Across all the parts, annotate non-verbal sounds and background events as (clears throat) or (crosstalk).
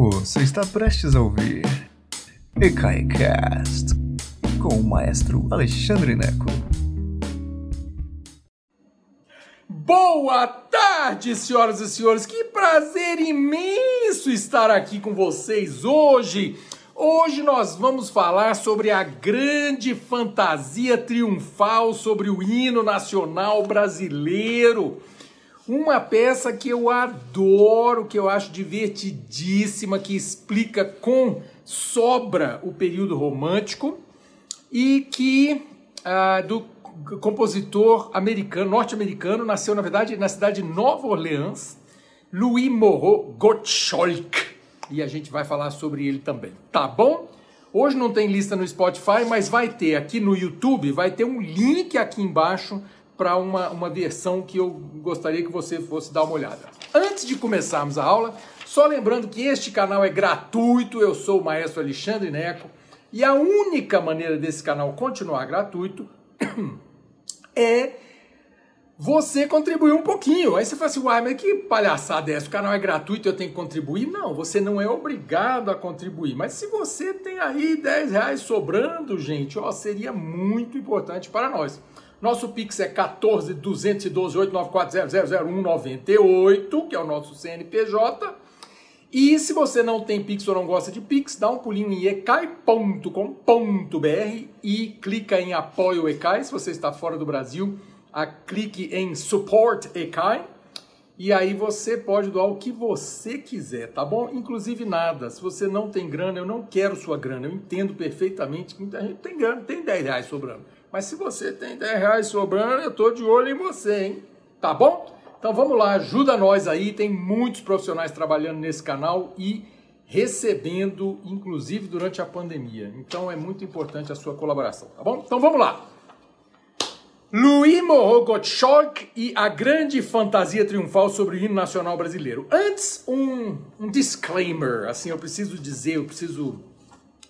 Você está prestes a ouvir EKAICAST com o maestro Alexandre Neco. Boa tarde, senhoras e senhores. Que prazer imenso estar aqui com vocês hoje. Hoje nós vamos falar sobre a grande fantasia triunfal sobre o hino nacional brasileiro. Uma peça que eu adoro, que eu acho divertidíssima, que explica com sobra o período romântico e que ah, do compositor americano, norte-americano, nasceu na verdade na cidade de Nova Orleans, Louis Moreau Gottschalk. E a gente vai falar sobre ele também, tá bom? Hoje não tem lista no Spotify, mas vai ter aqui no YouTube, vai ter um link aqui embaixo para uma, uma versão que eu gostaria que você fosse dar uma olhada. Antes de começarmos a aula, só lembrando que este canal é gratuito, eu sou o maestro Alexandre Neco, e a única maneira desse canal continuar gratuito (clears throat) é você contribuir um pouquinho. Aí você fala assim, uai, mas que palhaçada é essa? O canal é gratuito, eu tenho que contribuir? Não, você não é obrigado a contribuir. Mas se você tem aí 10 reais sobrando, gente, ó, seria muito importante para nós. Nosso Pix é 14 212 894 que é o nosso CNPJ. E se você não tem Pix ou não gosta de Pix, dá um pulinho em ecai.com.br e clica em Apoio Ecai. Se você está fora do Brasil, a clique em Support Ecai. E aí você pode doar o que você quiser, tá bom? Inclusive nada. Se você não tem grana, eu não quero sua grana. Eu entendo perfeitamente que muita gente tem grana, tem 10 reais sobrando. Mas se você tem 10 reais sobrando, eu tô de olho em você, hein? Tá bom? Então vamos lá, ajuda nós aí. Tem muitos profissionais trabalhando nesse canal e recebendo, inclusive durante a pandemia. Então é muito importante a sua colaboração, tá bom? Então vamos lá. Louis Moreau Gottschalk e a grande fantasia triunfal sobre o hino nacional brasileiro. Antes, um, um disclaimer, assim, eu preciso dizer, eu preciso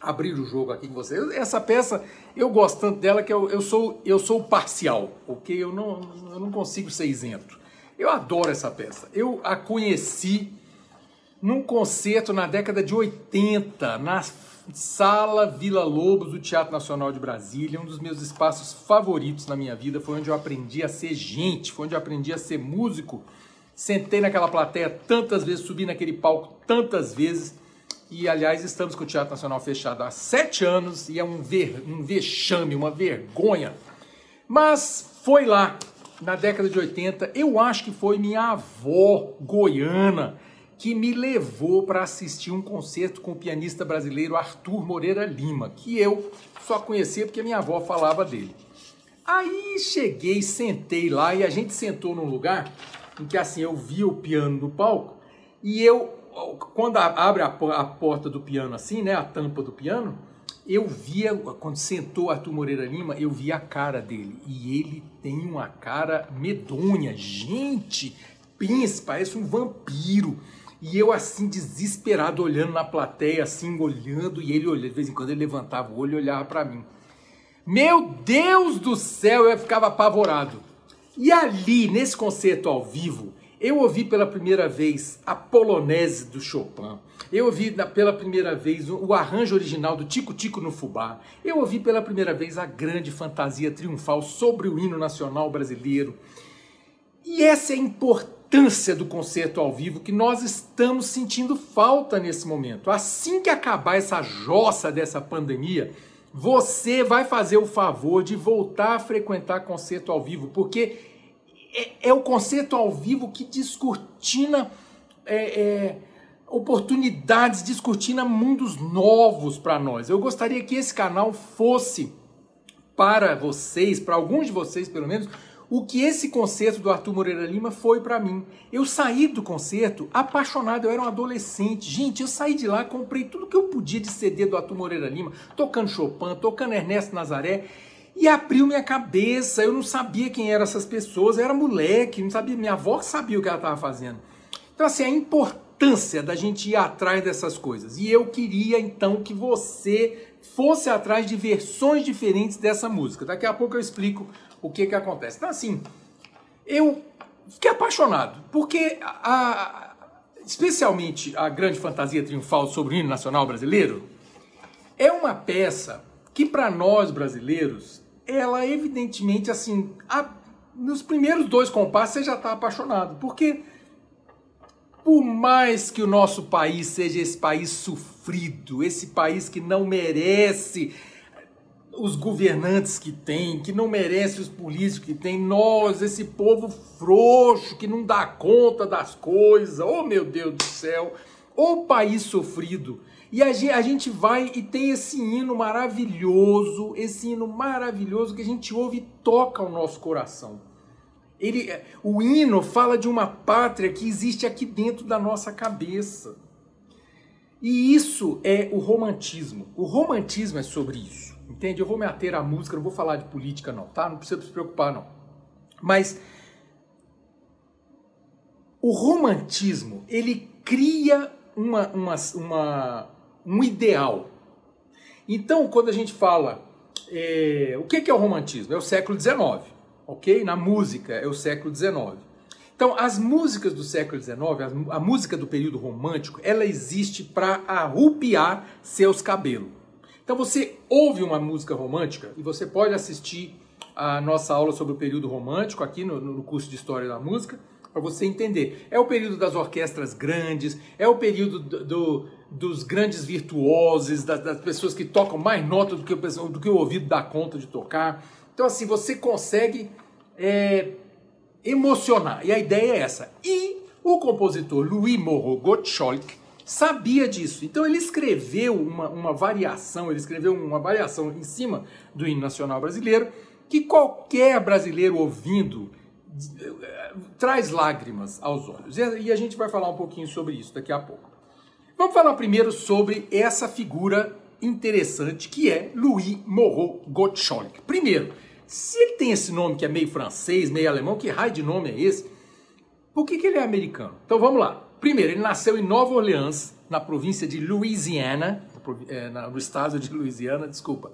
abrir o jogo aqui com vocês. Essa peça, eu gosto tanto dela que eu, eu, sou, eu sou parcial, ok? Eu não, eu não consigo ser isento. Eu adoro essa peça. Eu a conheci num concerto na década de 80, na Sala Vila Lobos do Teatro Nacional de Brasília, um dos meus espaços favoritos na minha vida. Foi onde eu aprendi a ser gente, foi onde eu aprendi a ser músico. Sentei naquela plateia tantas vezes, subi naquele palco tantas vezes e, aliás, estamos com o Teatro Nacional fechado há sete anos e é um, ver, um vexame, uma vergonha. Mas foi lá, na década de 80, eu acho que foi minha avó goiana que me levou para assistir um concerto com o pianista brasileiro Arthur Moreira Lima, que eu só conhecia porque minha avó falava dele. Aí cheguei, sentei lá e a gente sentou num lugar em que assim eu via o piano no palco e eu quando abre a, porta do piano assim, né, a tampa do piano, eu via, quando sentou Arthur Moreira Lima, eu via a cara dele. E ele tem uma cara medonha. Gente, pensa, parece um vampiro. E eu assim, desesperado, olhando na plateia, assim, olhando, e ele olhando, de vez em quando ele levantava o olho e olhava para mim. Meu Deus do céu, eu ficava apavorado. E ali, nesse concerto ao vivo, eu ouvi pela primeira vez a Polonese do Chopin. Eu ouvi pela primeira vez o arranjo original do Tico Tico no Fubá. Eu ouvi pela primeira vez a grande fantasia triunfal sobre o hino nacional brasileiro. E essa é a importância do concerto ao vivo que nós estamos sentindo falta nesse momento. Assim que acabar essa jossa dessa pandemia, você vai fazer o favor de voltar a frequentar concerto ao vivo, porque é, é o concerto ao vivo que descortina é, é, oportunidades, descortina mundos novos para nós. Eu gostaria que esse canal fosse para vocês, para alguns de vocês pelo menos, o que esse concerto do Arthur Moreira Lima foi para mim. Eu saí do concerto apaixonado, eu era um adolescente. Gente, eu saí de lá, comprei tudo que eu podia de CD do Arthur Moreira Lima, tocando Chopin, tocando Ernesto Nazaré. E abriu minha cabeça, eu não sabia quem eram essas pessoas, eu era moleque, não sabia, minha avó sabia o que ela estava fazendo. Então, assim, a importância da gente ir atrás dessas coisas. E eu queria, então, que você fosse atrás de versões diferentes dessa música. Daqui a pouco eu explico o que que acontece. Então, assim, eu fiquei apaixonado, porque a, a especialmente a grande fantasia triunfal sobre o hino nacional brasileiro, é uma peça que para nós brasileiros, ela evidentemente assim, a, nos primeiros dois compassos você já está apaixonado, porque por mais que o nosso país seja esse país sofrido, esse país que não merece os governantes que tem, que não merece os políticos que tem, nós, esse povo frouxo que não dá conta das coisas, oh meu Deus do céu, o país sofrido. E a gente, vai e tem esse hino maravilhoso, esse hino maravilhoso que a gente ouve e toca o nosso coração. Ele, o hino fala de uma pátria que existe aqui dentro da nossa cabeça. E isso é o romantismo. O romantismo é sobre isso. Entende? Eu vou me ater à música, não vou falar de política não, tá? Não precisa se preocupar não. Mas o romantismo, ele cria uma, uma, uma, um ideal. Então, quando a gente fala, é, o que é o romantismo? É o século XIX, ok? Na música é o século XIX. Então, as músicas do século XIX, a música do período romântico, ela existe para arrupiar seus cabelos. Então você ouve uma música romântica e você pode assistir a nossa aula sobre o período romântico aqui no, no curso de História da Música para você entender. É o período das orquestras grandes, é o período do, do, dos grandes virtuosos, das, das, pessoas que tocam mais nota do que, o, do que o ouvido dá conta de tocar. Então assim, você consegue é, emocionar. E a ideia é essa. E o compositor Louis Moreau Gottschalk sabia disso. Então ele escreveu uma, uma variação, ele escreveu uma variação em cima do hino nacional brasileiro, que qualquer brasileiro ouvindo traz lágrimas aos olhos. E a gente vai falar um pouquinho sobre isso daqui a pouco. Vamos falar primeiro sobre essa figura interessante que é Louis Moreau Gottschalk. Primeiro, se ele tem esse nome que é meio francês, meio alemão, que raio de nome é esse? Por que, que ele é americano? Então vamos lá. Primeiro, ele nasceu em Nova Orleans, na província de Louisiana, é, no estado de Louisiana, desculpa.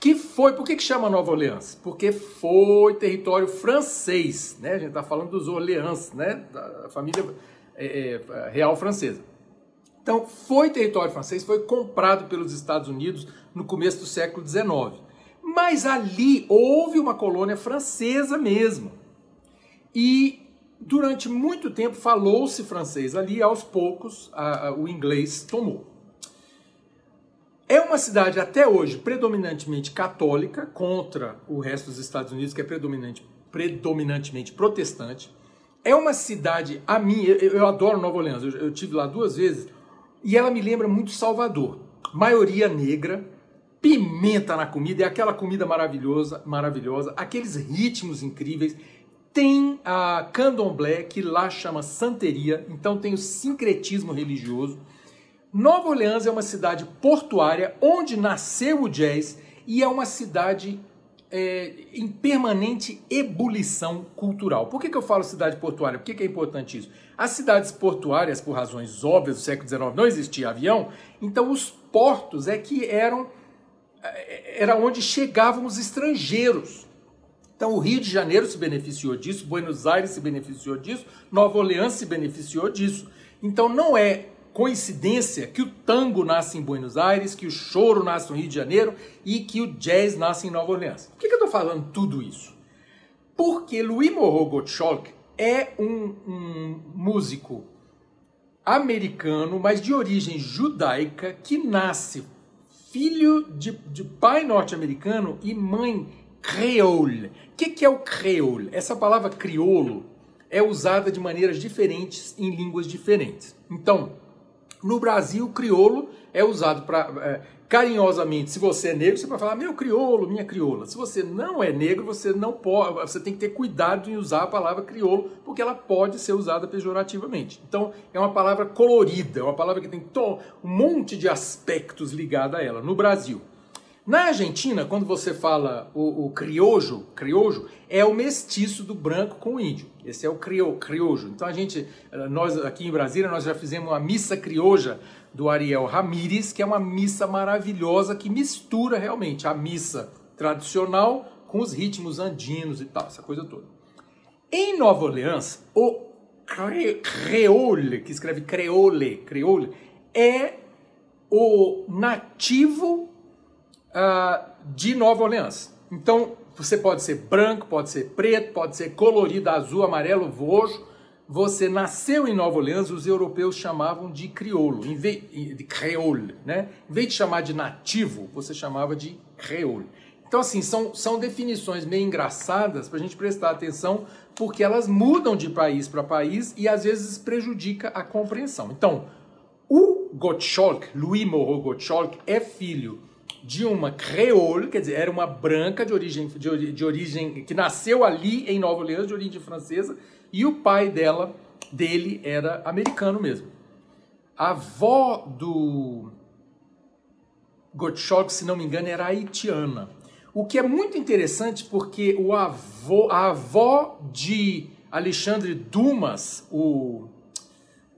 Que foi, por que, que chama Nova Orleans? Porque foi território francês, né? A gente está falando dos Orleans, né? Da família é, é, real francesa. Então, foi território francês, foi comprado pelos Estados Unidos no começo do século XIX. Mas ali houve uma colônia francesa mesmo. E durante muito tempo falou-se francês ali, aos poucos a, a, o inglês tomou. Uma cidade até hoje predominantemente católica, contra o resto dos Estados Unidos, que é predominante, predominantemente protestante. É uma cidade, a mim, eu, eu adoro Nova Orleans, eu, eu tive lá duas vezes, e ela me lembra muito Salvador. Maioria negra, pimenta na comida, é aquela comida maravilhosa, maravilhosa, aqueles ritmos incríveis tem a candomblé, que lá chama santeria, então tem o sincretismo religioso. Nova Orleans é uma cidade portuária onde nasceu o jazz e é uma cidade é, em permanente ebulição cultural. Por que, que eu falo cidade portuária? Por que, que é importante isso? As cidades portuárias, por razões óbvias do século XIX, não existia avião, então os portos é que eram é, era onde chegavam os estrangeiros. Então o Rio de Janeiro se beneficiou disso, Buenos Aires se beneficiou disso, Nova Orleans se beneficiou disso. Então não é coincidência que o tango nasce em Buenos Aires, que o choro nasce no Rio de Janeiro e que o jazz nasce em Nova Orleans. Por que, que eu estou falando tudo isso? Porque Louis Moreau Gottschalk é um, um músico americano, mas de origem judaica, que nasce filho de, de pai norte-americano e mãe creole. O que, que é o creole? Essa palavra crioulo é usada de maneiras diferentes em línguas diferentes. Então, no Brasil, crioulo é usado para é, carinhosamente. Se você é negro, você pode falar meu crioulo, minha crioula. Se você não é negro, você não pode. Você tem que ter cuidado em usar a palavra crioulo, porque ela pode ser usada pejorativamente. Então, é uma palavra colorida, é uma palavra que tem um monte de aspectos ligados a ela. No Brasil, na Argentina, quando você fala o, o criojo, criojo é o mestiço do branco com o índio. Esse é o crio, criojo. Então a gente, eh, nós aqui em Brasília, nós já fizemos uma missa crioja do Ariel Ramírez, que é uma missa maravilhosa que mistura realmente a missa tradicional com os ritmos andinos e tal, essa coisa toda. Em Nova Orleans, o creole, que escreve creole, creole, é o nativo uh, de Nova Orleans. Então, você pode ser branco, pode ser preto, pode ser colorido, azul, amarelo, roxo. Você nasceu em Nova Orleans, os europeus chamavam de crioulo, em vez de creole, né? Em vez de chamar de nativo, você chamava de creole. Então, assim, são, são definições meio engraçadas para a gente prestar atenção, porque elas mudam de país para país e às vezes prejudica a compreensão. Então, o Gottschalk, Louis Moreau Gottschalk, é filho de uma creole, quer dizer, era uma branca de origem, de, de origem que nasceu ali em Nova Orleans, de origem francesa, e o pai dela, dele, era americano mesmo. A avó do Gottschalk, se não me engano, era haitiana. O que é muito interessante porque o avô, a avó de Alexandre Dumas, o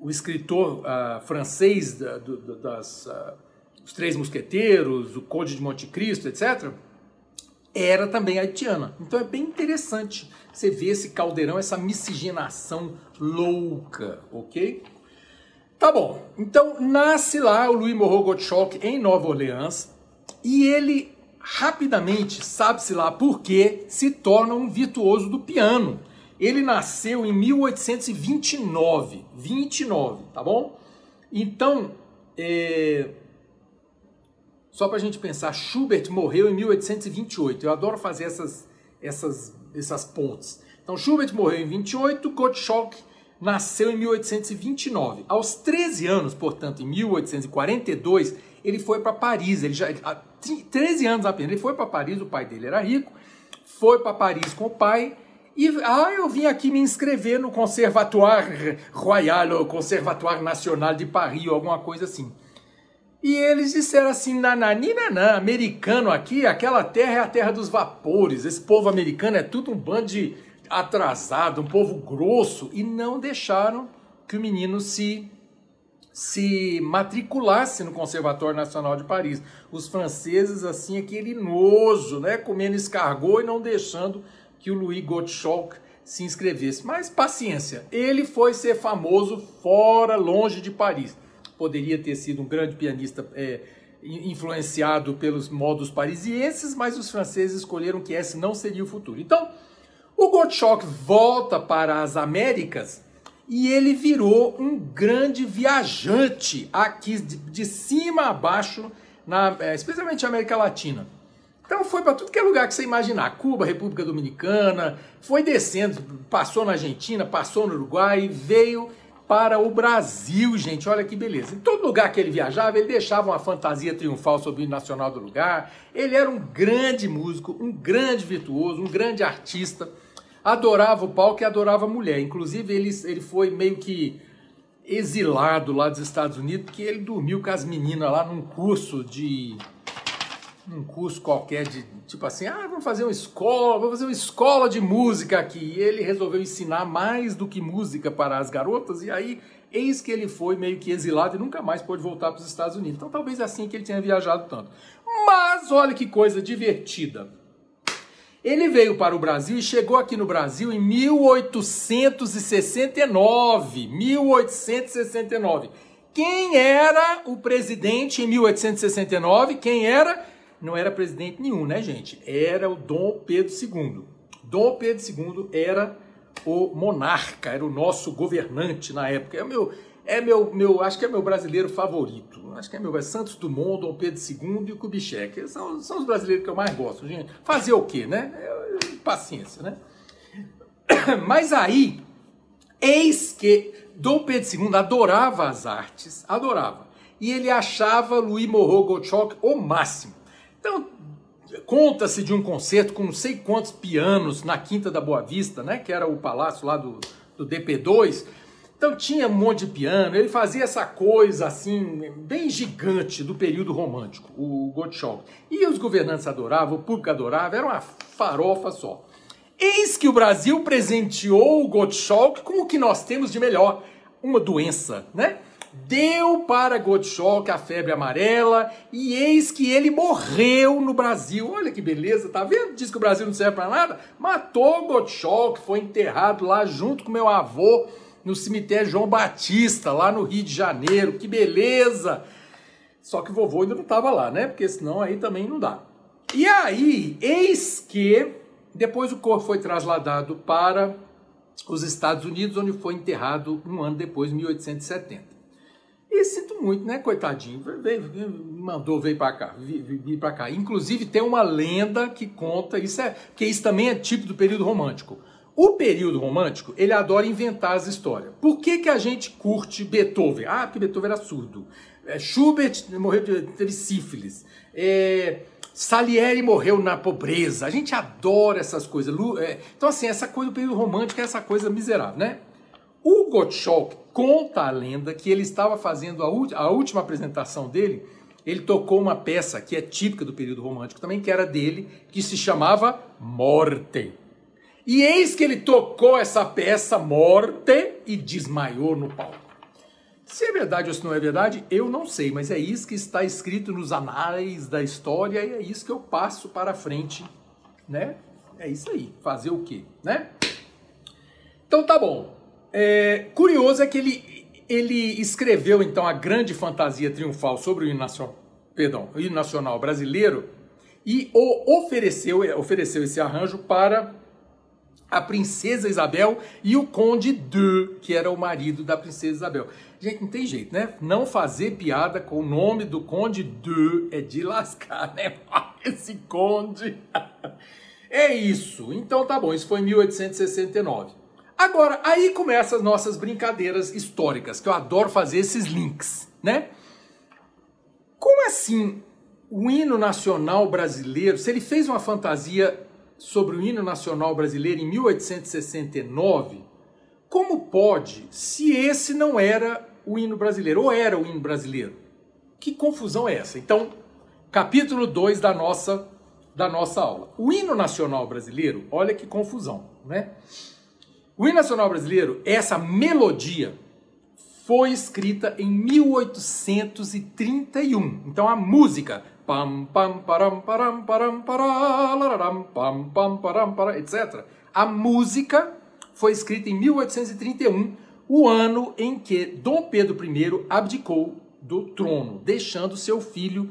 o escritor uh, francês da, do, das, uh, Os Três Mosqueteiros, O Conde de Monte Cristo, etc., era também haitiana. Então é bem interessante você ver esse caldeirão, essa miscigenação louca, ok? Tá bom, então nasce lá o Louis Moreau Gottschalk em Nova Orleans e ele rapidamente, sabe-se lá por quê, se torna um virtuoso do piano. Ele nasceu em 1829, 29, tá bom? Então, é... só para a gente pensar, Schubert morreu em 1828. Eu adoro fazer essas, essas, essas pontes. Então, Schubert morreu em 28, Gottschalk nasceu em 1829. Aos 13 anos, portanto, em 1842, ele foi para Paris. Ele já 13 anos apenas. Ele foi para Paris, o pai dele era rico. Foi para Paris com o pai e ah, eu vim aqui me inscrever no Conservatoire Royal, ou Conservatoire Nacional de Paris, ou alguma coisa assim. E eles disseram assim, nanani, nanã, americano aqui, aquela terra é a terra dos vapores, esse povo americano é tudo um bando de atrasado, um povo grosso, e não deixaram que o menino se se matriculasse no Conservatório Nacional de Paris. Os franceses, assim, aquele nojo, né, comendo escargot e não deixando que o Louis Gottschalk se inscrevesse. Mas paciência, ele foi ser famoso fora, longe de Paris. Poderia ter sido um grande pianista é, influenciado pelos modos parisienses, mas os franceses escolheram que esse não seria o futuro. Então, o Gottschalk volta para as Américas e ele virou um grande viajante aqui de, cima a baixo, na, é, especialmente na América Latina. Então foi para tudo que é lugar que você imaginar. Cuba, República Dominicana, foi descendo, passou na Argentina, passou no Uruguai, veio para o Brasil, gente. Olha que beleza. Em todo lugar que ele viajava, ele deixava uma fantasia triunfal sobre o nacional do lugar. Ele era um grande músico, um grande virtuoso, um grande artista. Adorava o palco e adorava a mulher. Inclusive, ele, ele foi meio que exilado lá dos Estados Unidos, porque ele dormiu com as meninas lá num curso de num curso qualquer de tipo assim, ah, vamos fazer uma escola, vamos fazer uma escola de música aqui. E ele resolveu ensinar mais do que música para as garotas, e aí eis que ele foi meio que exilado e nunca mais pôde voltar para os Estados Unidos. Então talvez é assim que ele tenha viajado tanto. Mas olha que coisa divertida. Ele veio para o Brasil e chegou aqui no Brasil em 1869. 1869. Quem era o presidente em 1869? Quem era? Não era presidente nenhum, né, gente? Era o Dom Pedro II. Dom Pedro II era o monarca, era o nosso governante na época. É meu, é meu, meu, acho que é meu brasileiro favorito. Acho que é meu é Santos Dumont, Dom Pedro II e Kubitschek. São, são os brasileiros que eu mais gosto, gente. Fazer o quê, né? É, paciência, né? (coughs) Mas aí, eis que Dom Pedro II adorava as artes, adorava. E ele achava Louis Moreau Gottschalk o máximo. Então, conta-se de um concerto com não sei quantos pianos na Quinta da Boa Vista, né? Que era o palácio lá do, do DP2. Então tinha um monte de piano, ele fazia essa coisa assim, bem gigante do período romântico, o Gottschalk. E os governantes adoravam, o público adorava, era uma farofa só. Eis que o Brasil presenteou o Gottschalk com o que nós temos de melhor, uma doença, né? Deu para Gottschalk a febre amarela e eis que ele morreu no Brasil. Olha que beleza, tá vendo? Diz que o Brasil não serve para nada. Matou Gottschalk, foi enterrado lá junto com meu avô no cemitério João Batista, lá no Rio de Janeiro. Que beleza! Só que vovô ainda não estava lá, né? Porque senão aí também não dá. E aí, eis que depois o corpo foi trasladado para os Estados Unidos, onde foi enterrado um ano depois, 1870. E sinto muito, né, coitadinho? Veio, mandou veio para cá, vir para cá. Inclusive tem uma lenda que conta, isso é, porque isso também é tipo do período romântico. O período romântico, ele adora inventar as histórias. Por que, que a gente curte Beethoven? Ah, porque Beethoven era surdo. É, Schubert morreu de, teve sífilis. É, Salieri morreu na pobreza. A gente adora essas coisas. É, então, assim, essa coisa do período romântico é essa coisa miserável, né? O Gottschalk conta a lenda que ele estava fazendo a, a última apresentação dele. Ele tocou uma peça que é típica do período romântico também, que era dele, que se chamava Morte. E eis que ele tocou essa peça Morte e desmaiou no palco. Se é verdade ou se não é verdade, eu não sei, mas é isso que está escrito nos anais da história e é isso que eu passo para frente, né? É isso aí. Fazer o quê, né? Então tá bom. É, curioso é que ele, ele escreveu então a grande fantasia triunfal sobre o hino nacional, perdão, o hino nacional brasileiro e o ofereceu, ofereceu esse arranjo para a princesa Isabel e o conde de, que era o marido da princesa Isabel. Gente, não tem jeito, né? Não fazer piada com o nome do conde de é de lascar, né? (laughs) Esse conde. (laughs) É isso. Então tá bom, isso foi em 1869. Agora, aí começam as nossas brincadeiras históricas, que eu adoro fazer esses links, né? Como assim o hino nacional brasileiro, se ele fez uma fantasia sobre o hino nacional brasileiro em 1869, como pode, se esse não era o hino brasileiro, ou era o hino brasileiro? Que confusão é essa? Então, capítulo 2 da nossa, da nossa aula. O hino nacional brasileiro, olha que confusão, né? O hino nacional brasileiro, essa melodia, foi escrita em 1831. Então a música, pam pam param param param pararam, pam pam param param, etc. A música foi escrita em 1831, o ano em que Dom Pedro I abdicou do trono, deixando seu filho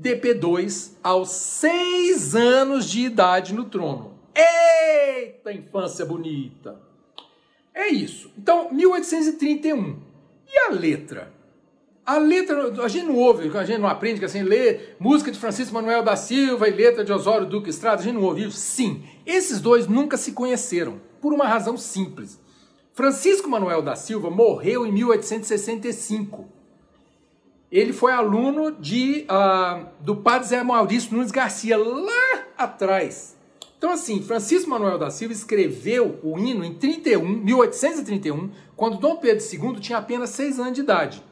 DP2 aos seis anos de idade no trono. Eita infância bonita! É isso. Então, 1831. E a letra? A letra, a gente não ouve, a gente não aprende que assim, lê música de Francisco Manuel da Silva e letra de Osório Duque Estrada, a gente não ouve isso? Sim. Esses dois nunca se conheceram, por uma razão simples. Francisco Manuel da Silva morreu em 1865. Ele foi aluno de, uh, do padre Zé Maurício Nunes Garcia, lá atrás. Então, assim, Francisco Manuel da Silva escreveu o hino em 31, 1831, quando Dom Pedro II tinha apenas seis anos de idade.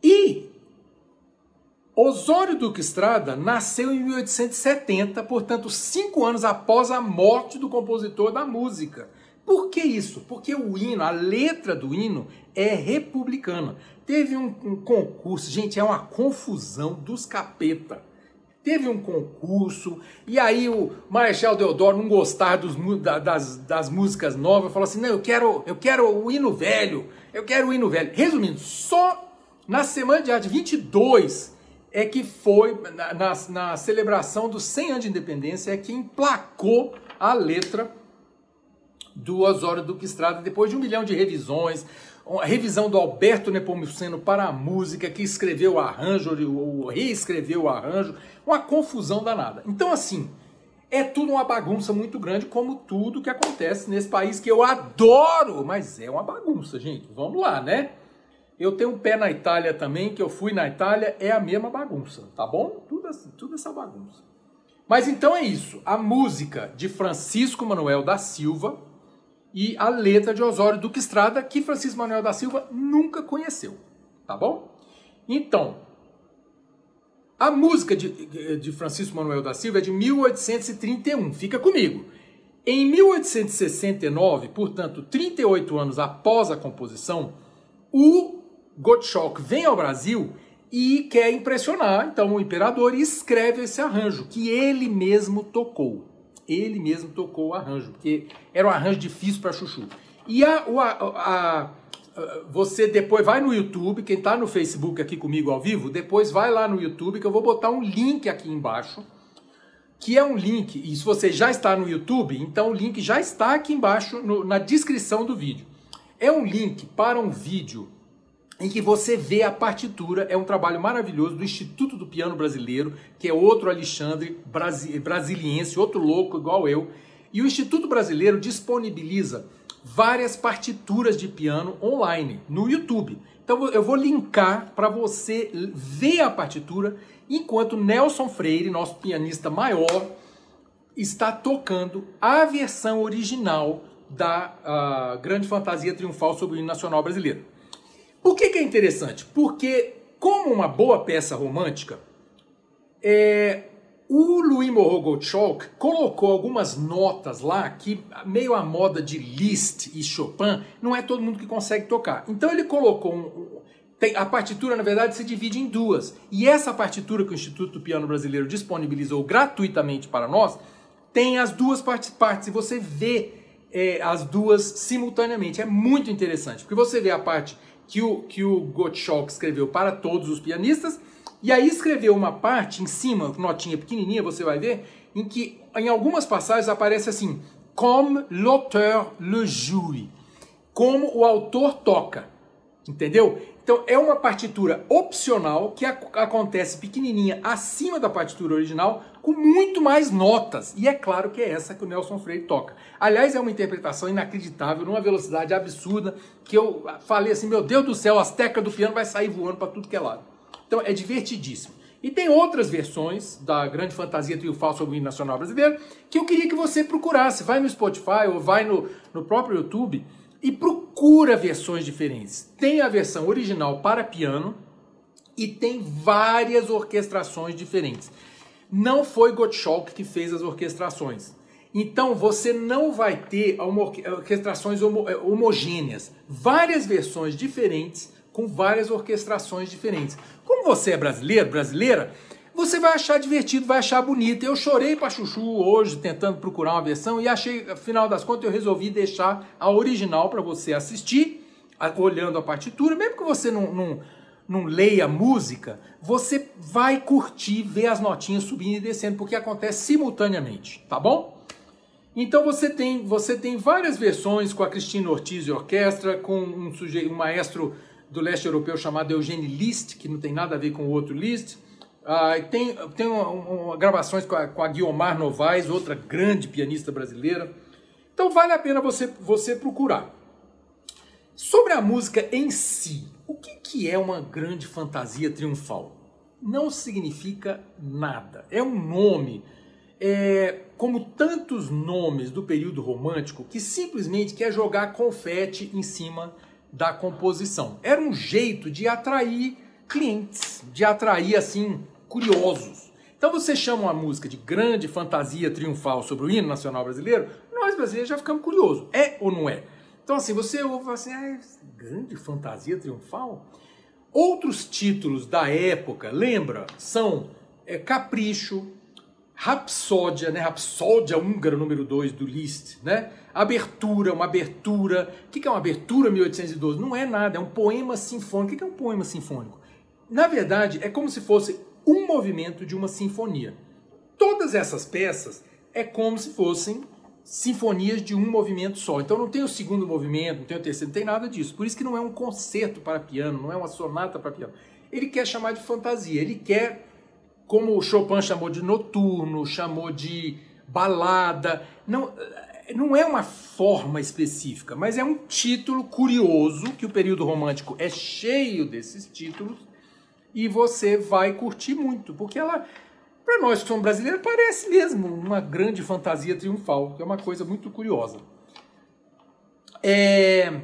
E Osório Duque Estrada nasceu em 1870, portanto, cinco anos após a morte do compositor da música. Por que isso? Porque o hino, a letra do hino é republicana. Teve um, um concurso, gente, é uma confusão dos capeta teve um concurso, e aí o Marechal Deodoro não gostar dos, das, das músicas novas, falou assim, não, eu quero, eu quero o hino velho, eu quero o hino velho. Resumindo, só na Semana de Arte 22 é que foi, na, na, na celebração dos 100 anos de independência, é que emplacou a letra do Osório Duque Estrada, depois de um milhão de revisões, a revisão do Alberto Nepomuceno para a música, que escreveu o arranjo, ou reescreveu o arranjo, uma confusão danada. Então, assim, é tudo uma bagunça muito grande, como tudo que acontece nesse país que eu adoro, mas é uma bagunça, gente. Vamos lá, né? Eu tenho um pé na Itália também, que eu fui na Itália, é a mesma bagunça, tá bom? Tudo, tudo essa bagunça. Mas então é isso. A música de Francisco Manuel da Silva, e a letra de Osório Duque Estrada, que Francisco Manuel da Silva nunca conheceu. Tá bom? Então, a música de, de Francisco Manuel da Silva é de 1831. Fica comigo. Em 1869, portanto, 38 anos após a composição, o Gottschalk vem ao Brasil e quer impressionar então o imperador e escreve esse arranjo que ele mesmo tocou ele mesmo tocou o arranjo, porque era um arranjo difícil para Chuchu. E a, a, a, você depois vai no YouTube, quem está no Facebook aqui comigo ao vivo, depois vai lá no YouTube que eu vou botar um link aqui embaixo, que é um link, e se você já está no YouTube, então o link já está aqui embaixo no, na descrição do vídeo. É um link para um vídeo em que você vê a partitura, é um trabalho maravilhoso do Instituto do Piano Brasileiro, que é outro Alexandre brasi brasiliense, outro louco igual eu. E o Instituto Brasileiro disponibiliza várias partituras de piano online no YouTube. Então eu vou linkar para você ver a partitura enquanto Nelson Freire, nosso pianista maior, está tocando a versão original da uh, Grande Fantasia Triunfal sobre o hino nacional brasileiro. Por que, que é interessante? Porque, como uma boa peça romântica, é, o Louis Moreau Gottschalk colocou algumas notas lá que, meio à moda de Liszt e Chopin, não é todo mundo que consegue tocar. Então ele colocou um, tem, a partitura, na verdade, se divide em duas. E essa partitura que o Instituto do Piano Brasileiro disponibilizou gratuitamente para nós tem as duas partes, partes e você vê é, as duas simultaneamente. É muito interessante, porque você vê a parte que o, que o Gottschalk escreveu para todos os pianistas, e aí escreveu uma parte em cima, notinha pequenininha, você vai ver, em que em algumas passagens aparece assim, comme l'auteur le joue, como o autor toca, entendeu? Então é uma partitura opcional que acontece pequenininha acima da partitura original, com muito mais notas. E é claro que é essa que o Nelson Freire toca. Aliás, é uma interpretação inacreditável, numa velocidade absurda, que eu falei assim, meu Deus do céu, as teclas do piano vai sair voando para tudo que é lado. Então é divertidíssimo. E tem outras versões da Grande Fantasia Triunfal sobre o hino nacional brasileiro que eu queria que você procurasse. Vai no Spotify ou vai no, no próprio YouTube e procura versões diferentes. Tem a versão original para piano e tem várias orquestrações diferentes. Não foi Gottschalk que fez as orquestrações. Então você não vai ter orquestrações homo homogêneas, várias versões diferentes com várias orquestrações diferentes. Como você é brasileiro, brasileira, você vai achar divertido, vai achar bonito. Eu chorei para chuchu hoje tentando procurar uma versão e achei, afinal das contas, eu resolvi deixar a original para você assistir, olhando a partitura, mesmo que você não, não, não leia música, você vai curtir ver as notinhas subindo e descendo, porque acontece simultaneamente, tá bom? Então você tem, você tem várias versões com a Cristina Ortiz e orquestra, com um, sujeito, um maestro do leste europeu chamado Eugênio Liszt, que não tem nada a ver com o outro Liszt. Ah, tem tem uma, uma, gravações com a, com a Guiomar Novaes, outra grande pianista brasileira. Então vale a pena você, você procurar. Sobre a música em si, o que, que é uma grande fantasia triunfal? Não significa nada. É um nome, é, como tantos nomes do período romântico, que simplesmente quer jogar confete em cima da composição. Era um jeito de atrair clientes, de atrair assim curiosos. Então você chama uma música de grande fantasia triunfal sobre o hino nacional brasileiro, nós brasileiros já ficamos curiosos. É ou não é? Então assim, você ouve assim, ah, grande fantasia triunfal? Outros títulos da época, lembra, são é, Capricho, Rapsódia, né? Rapsódia húngara número 2 do Liszt, né? Abertura, uma abertura. O que é uma abertura 1812? Não é nada, é um poema sinfônico. O que é um poema sinfônico? Na verdade, é como se fosse um movimento de uma sinfonia. Todas essas peças é como se fossem sinfonias de um movimento só. Então não tem o segundo movimento, não tem o terceiro, não tem nada disso. Por isso que não é um concerto para piano, não é uma sonata para piano. Ele quer chamar de fantasia, ele quer, como o Chopin chamou de noturno, chamou de balada. Não, não é uma forma específica, mas é um título curioso, que o período romântico é cheio desses títulos, e você vai curtir muito, porque ela, para nós que somos brasileiros, parece mesmo uma grande fantasia triunfal, que é uma coisa muito curiosa. É...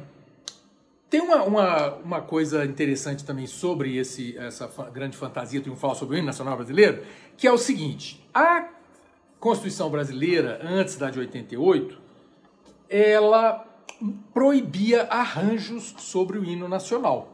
Tem uma, uma, uma coisa interessante também sobre esse, essa grande fantasia triunfal sobre o hino nacional brasileiro, que é o seguinte: a Constituição brasileira, antes da de 88, ela proibia arranjos sobre o hino nacional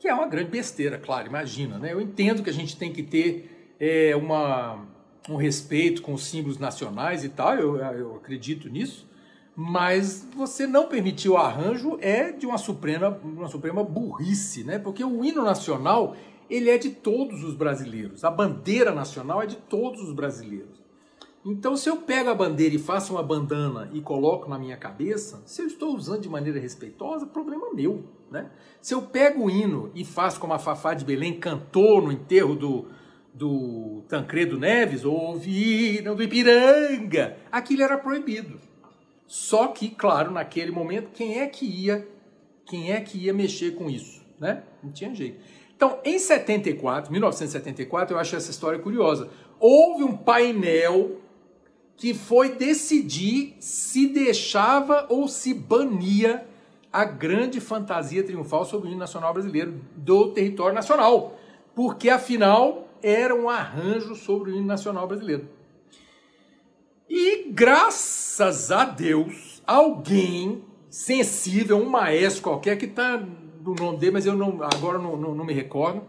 que é uma grande besteira, claro, imagina, né? Eu entendo que a gente tem que ter é, uma, um respeito com os símbolos nacionais e tal, eu, eu acredito nisso, mas você não permitir o arranjo é de uma suprema, uma suprema burrice, né? Porque o hino nacional ele é de todos os brasileiros. A bandeira nacional é de todos os brasileiros. Então, se eu pego a bandeira e faço uma bandana e coloco na minha cabeça, se eu estou usando de maneira respeitosa, problema meu, né? Se eu pego o hino e faço como a Fafá de Belém cantou no enterro do, do Tancredo Neves, ou hino do Ipiranga, aquilo era proibido. Só que, claro, naquele momento, quem é que ia, quem é que ia mexer com isso, né? Não tinha jeito. Então, em 74, 1974, eu acho essa história curiosa. Houve um painel que foi decidir se deixava ou se bania a grande fantasia triunfal sobre o hino nacional brasileiro do território nacional, porque afinal era um arranjo sobre o hino nacional brasileiro. E graças a Deus, alguém sensível, um maestro qualquer que está no nome dele, mas eu não, agora não, não, não me recordo,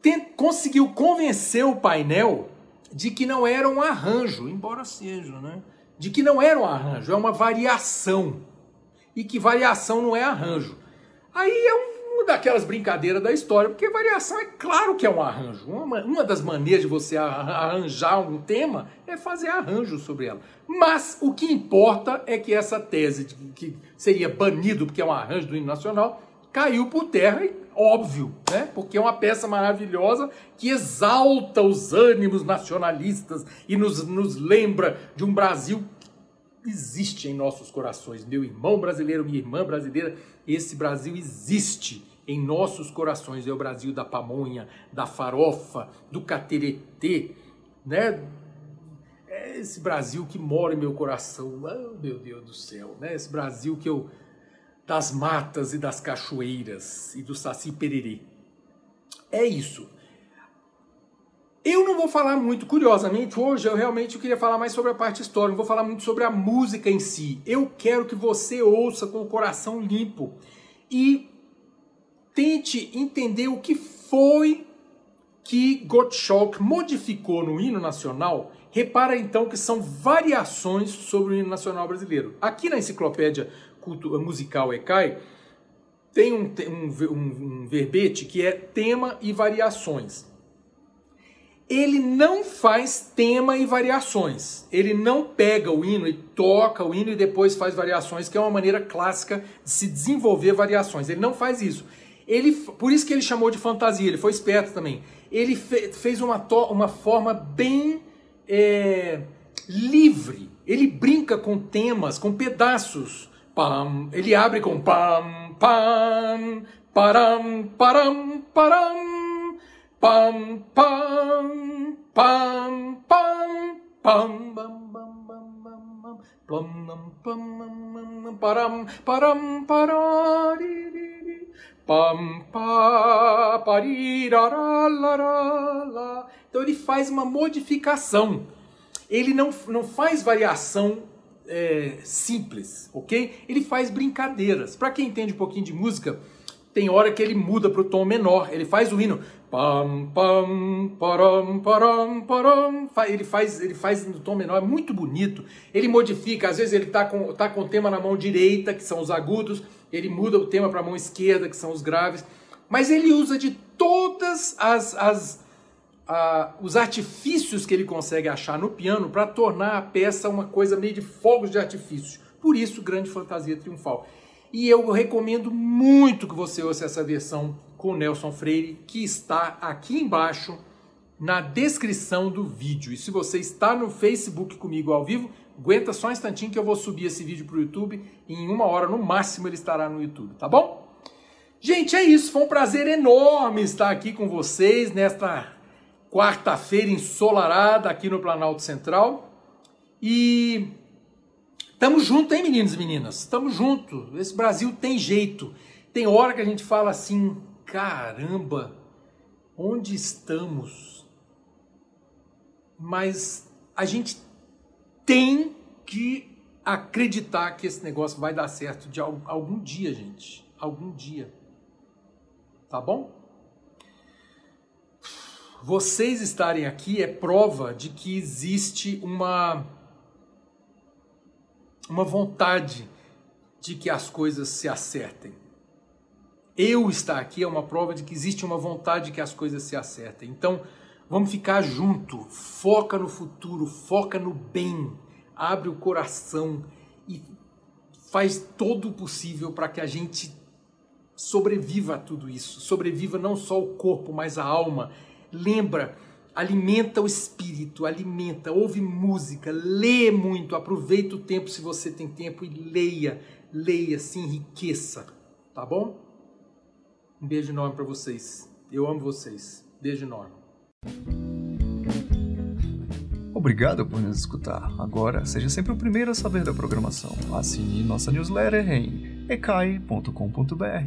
tem, conseguiu convencer o painel de que não era um arranjo, embora seja, né? De que não era um arranjo, é uma variação. E que variação não é arranjo. Aí é uma daquelas brincadeiras da história, porque variação é claro que é um arranjo. Uma, uma das maneiras de você arranjar um tema é fazer arranjo sobre ela. Mas o que importa é que essa tese de que seria banido porque é um arranjo do hino nacional caiu por terra e óbvio, né? Porque é uma peça maravilhosa que exalta os ânimos nacionalistas e nos, nos lembra de um Brasil que existe em nossos corações. Meu irmão brasileiro, minha irmã brasileira, esse Brasil existe em nossos corações. É o Brasil da pamonha, da farofa, do cateretê, né? É esse Brasil que mora em meu coração. Oh, meu Deus do céu, né? Esse Brasil que eu das matas e das cachoeiras e do saci pererê. É isso. Eu não vou falar muito, curiosamente, hoje eu realmente queria falar mais sobre a parte histórica, não vou falar muito sobre a música em si. Eu quero que você ouça com o coração limpo e tente entender o que foi que Gottschalk modificou no hino nacional. Repara então que são variações sobre o hino nacional brasileiro. Aqui na enciclopédia culto, musical ECAI, tem um, um, um, verbete que é tema e variações. Ele não faz tema e variações. Ele não pega o hino e toca o hino e depois faz variações, que é uma maneira clássica de se desenvolver variações. Ele não faz isso. Ele, por isso que ele chamou de fantasia, ele foi esperto também. Ele fe, fez uma, to, uma forma bem é, livre. Ele brinca com temas, com pedaços pam. Ele abre com pam, pam, param, param, param, pam, pam, pam, pam, pam, bam, bam, bam, pam, pam, param, param, parariri, pam, pa, pariraralala. Então ele faz uma modificação. Ele não, não faz variação é, simples, ok? Ele faz brincadeiras. Para quem entende um pouquinho de música, tem hora que ele muda para o tom menor. Ele faz o hino. Pam, pam, param, param, param. Ele faz, ele faz no tom menor, é muito bonito. Ele modifica, às vezes ele tá com, tá com o tema na mão direita, que são os agudos, ele muda o tema para a mão esquerda, que são os graves. Mas ele usa de todas as, as os artifícios que ele consegue achar no piano para tornar a peça uma coisa meio de fogos de artifício. Por isso, grande fantasia triunfal. E eu recomendo muito que você ouça essa versão com Nelson Freire, que está aqui embaixo na descrição do vídeo. E se você está no Facebook comigo ao vivo, aguenta só um instantinho que eu vou subir esse vídeo para o YouTube. Em uma hora, no máximo, ele estará no YouTube, tá bom? Gente, é isso. Foi um prazer enorme estar aqui com vocês nesta quarta-feira ensolarada aqui no Planalto Central. E estamos juntos, hein, meninos e meninas? Estamos juntos. Esse Brasil tem jeito. Tem hora que a gente fala assim: caramba, onde estamos? Mas a gente tem que acreditar que esse negócio vai dar certo de algum dia, gente. Algum dia. Tá bom? Vocês estarem aqui é prova de que existe uma uma vontade de que as coisas se acertem. Eu estar aqui é uma prova de que existe uma vontade de que as coisas se acertem. Então, vamos ficar junto, foca no futuro, foca no bem, abre o coração e faz todo o possível para que a gente sobreviva a tudo isso. Sobreviva não só o corpo, mas a alma. Lembra, alimenta o espírito, alimenta, ouve música, lê muito, aproveita o tempo se você tem tempo e leia, leia, se enriqueça, tá bom? Um beijo enorme para vocês. Eu amo vocês. Beijo enorme. Obrigado por nos escutar. Agora, seja sempre o primeiro a saber da programação. Assine nossa newsletter em ecai.com.br.